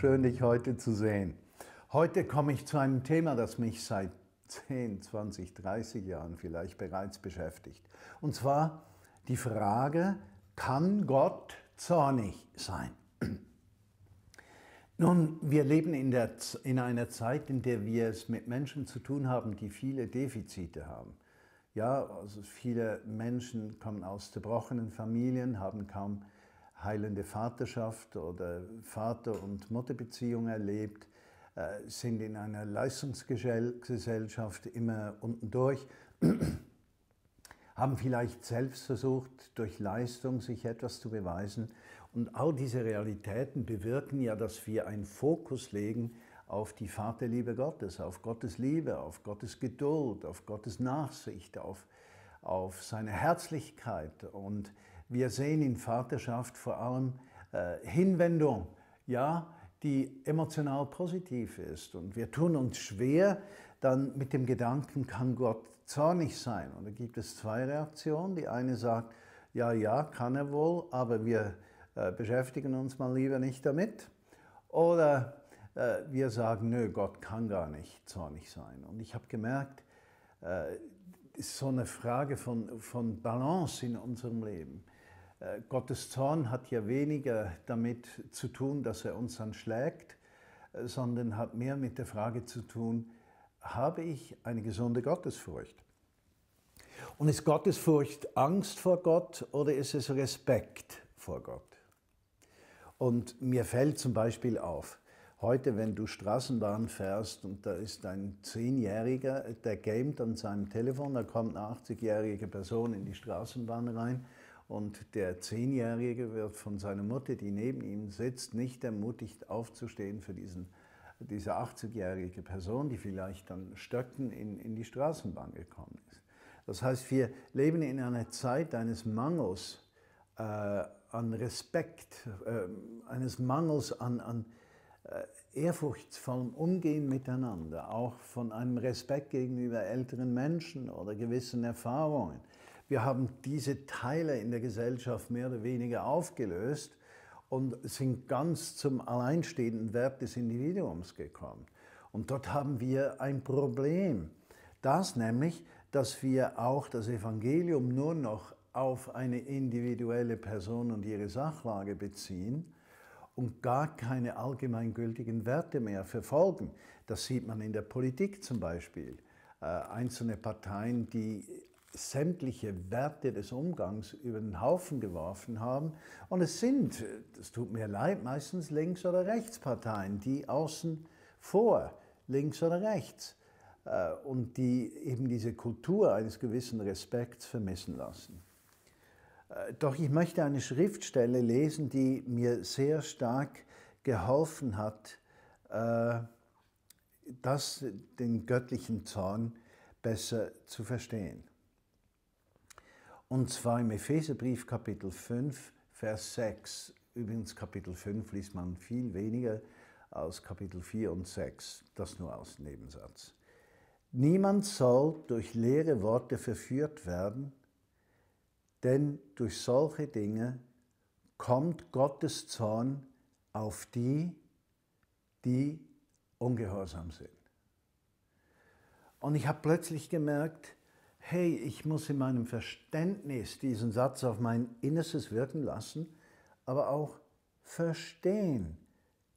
schön dich heute zu sehen. Heute komme ich zu einem Thema, das mich seit 10, 20, 30 Jahren vielleicht bereits beschäftigt. Und zwar die Frage, kann Gott zornig sein? Nun, wir leben in, der, in einer Zeit, in der wir es mit Menschen zu tun haben, die viele Defizite haben. Ja, also viele Menschen kommen aus zerbrochenen Familien, haben kaum heilende Vaterschaft oder Vater- und Mutterbeziehung erlebt, äh, sind in einer Leistungsgesellschaft immer unten durch, haben vielleicht selbst versucht, durch Leistung sich etwas zu beweisen. Und all diese Realitäten bewirken ja, dass wir einen Fokus legen auf die Vaterliebe Gottes, auf Gottes Liebe, auf Gottes Geduld, auf Gottes Nachsicht, auf, auf seine Herzlichkeit. Und wir sehen in Vaterschaft vor allem äh, Hinwendung, ja, die emotional positiv ist. Und wir tun uns schwer dann mit dem Gedanken, kann Gott zornig sein? Und da gibt es zwei Reaktionen. Die eine sagt, ja, ja, kann er wohl, aber wir äh, beschäftigen uns mal lieber nicht damit. Oder äh, wir sagen, nö, Gott kann gar nicht zornig sein. Und ich habe gemerkt, äh, ist so eine Frage von, von Balance in unserem Leben. Äh, Gottes Zorn hat ja weniger damit zu tun, dass er uns dann schlägt, äh, sondern hat mehr mit der Frage zu tun, habe ich eine gesunde Gottesfurcht? Und ist Gottesfurcht Angst vor Gott oder ist es Respekt vor Gott? Und mir fällt zum Beispiel auf, Heute, wenn du Straßenbahn fährst und da ist ein Zehnjähriger, der gamet an seinem Telefon, da kommt eine 80-jährige Person in die Straßenbahn rein und der Zehnjährige wird von seiner Mutter, die neben ihm sitzt, nicht ermutigt aufzustehen für diesen, diese 80-jährige Person, die vielleicht dann stöcken in, in die Straßenbahn gekommen ist. Das heißt, wir leben in einer Zeit eines Mangels äh, an Respekt, äh, eines Mangels an, an äh, ehrfurchtsvollem Umgehen miteinander, auch von einem Respekt gegenüber älteren Menschen oder gewissen Erfahrungen. Wir haben diese Teile in der Gesellschaft mehr oder weniger aufgelöst und sind ganz zum alleinstehenden Wert des Individuums gekommen. Und dort haben wir ein Problem. Das nämlich, dass wir auch das Evangelium nur noch auf eine individuelle Person und ihre Sachlage beziehen und gar keine allgemeingültigen Werte mehr verfolgen. Das sieht man in der Politik zum Beispiel. Äh, einzelne Parteien, die sämtliche Werte des Umgangs über den Haufen geworfen haben. Und es sind, das tut mir leid, meistens Links- oder Rechtsparteien, die außen vor, links oder rechts, äh, und die eben diese Kultur eines gewissen Respekts vermissen lassen. Äh, doch ich möchte eine Schriftstelle lesen, die mir sehr stark geholfen hat, äh, das, den göttlichen Zorn besser zu verstehen. Und zwar im Epheserbrief Kapitel 5, Vers 6. Übrigens Kapitel 5 liest man viel weniger als Kapitel 4 und 6. Das nur als Nebensatz. Niemand soll durch leere Worte verführt werden, denn durch solche Dinge kommt Gottes Zorn auf die, die ungehorsam sind. Und ich habe plötzlich gemerkt, hey, ich muss in meinem Verständnis diesen Satz auf mein Innerstes wirken lassen, aber auch verstehen,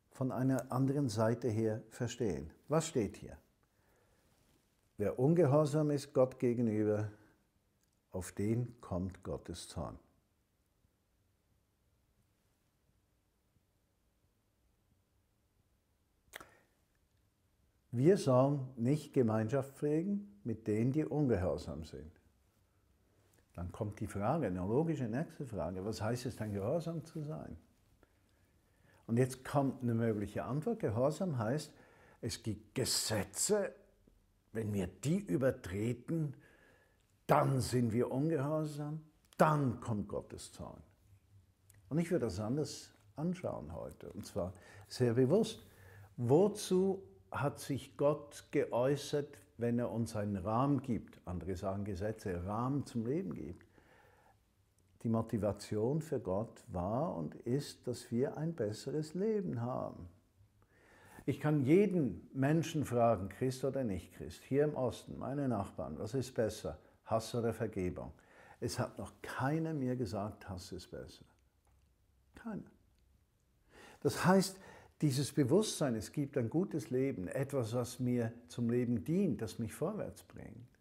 von einer anderen Seite her verstehen. Was steht hier? Wer ungehorsam ist Gott gegenüber, auf den kommt Gottes Zorn. Wir sollen nicht Gemeinschaft pflegen mit denen, die ungehorsam sind. Dann kommt die Frage, eine logische nächste Frage, was heißt es dann, gehorsam zu sein? Und jetzt kommt eine mögliche Antwort. Gehorsam heißt, es gibt Gesetze, wenn wir die übertreten, dann sind wir ungehorsam, dann kommt Gottes Zorn. Und ich würde das anders anschauen heute, und zwar sehr bewusst. Wozu hat sich Gott geäußert, wenn er uns einen Rahmen gibt, andere sagen Gesetze, Rahmen zum Leben gibt? Die Motivation für Gott war und ist, dass wir ein besseres Leben haben. Ich kann jeden Menschen fragen, Christ oder nicht Christ, hier im Osten, meine Nachbarn, was ist besser, Hass oder Vergebung? Es hat noch keiner mir gesagt, Hass ist besser. Keiner. Das heißt, dieses Bewusstsein, es gibt ein gutes Leben, etwas, was mir zum Leben dient, das mich vorwärts bringt,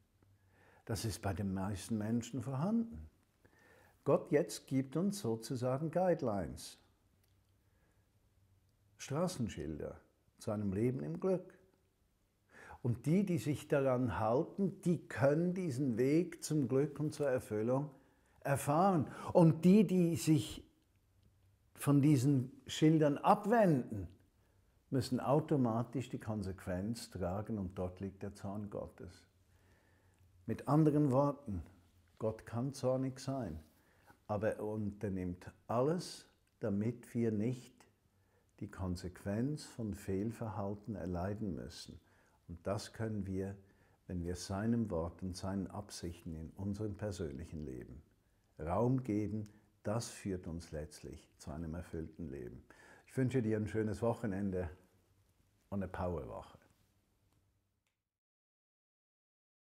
das ist bei den meisten Menschen vorhanden. Gott jetzt gibt uns sozusagen Guidelines, Straßenschilder zu einem Leben im Glück. Und die, die sich daran halten, die können diesen Weg zum Glück und zur Erfüllung erfahren. Und die, die sich von diesen Schildern abwenden, müssen automatisch die Konsequenz tragen und dort liegt der Zorn Gottes. Mit anderen Worten, Gott kann zornig sein, aber er unternimmt alles, damit wir nicht die Konsequenz von Fehlverhalten erleiden müssen. Und das können wir, wenn wir seinem Wort und seinen Absichten in unserem persönlichen Leben Raum geben, das führt uns letztlich zu einem erfüllten Leben. Ich wünsche dir ein schönes Wochenende und eine Powerwoche.